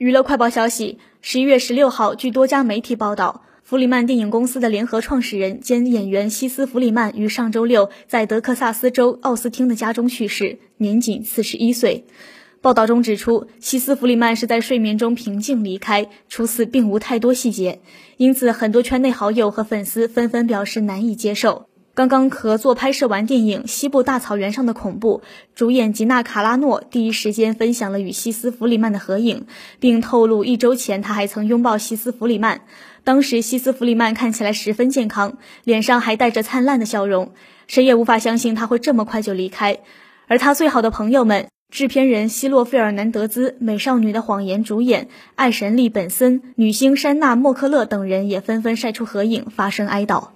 娱乐快报消息：十一月十六号，据多家媒体报道，弗里曼电影公司的联合创始人兼演员西斯·弗里曼于上周六在德克萨斯州奥斯汀的家中去世，年仅四十一岁。报道中指出，西斯·弗里曼是在睡眠中平静离开，除此并无太多细节，因此很多圈内好友和粉丝纷纷表示难以接受。刚刚合作拍摄完电影《西部大草原上的恐怖》，主演吉娜·卡拉诺第一时间分享了与西斯·弗里曼的合影，并透露一周前他还曾拥抱西斯·弗里曼。当时西斯·弗里曼看起来十分健康，脸上还带着灿烂的笑容，谁也无法相信他会这么快就离开。而他最好的朋友们，制片人希洛·费尔南德兹、《美少女的谎言》主演爱神利·本森、女星珊娜·莫克勒等人也纷纷晒出合影，发声哀悼。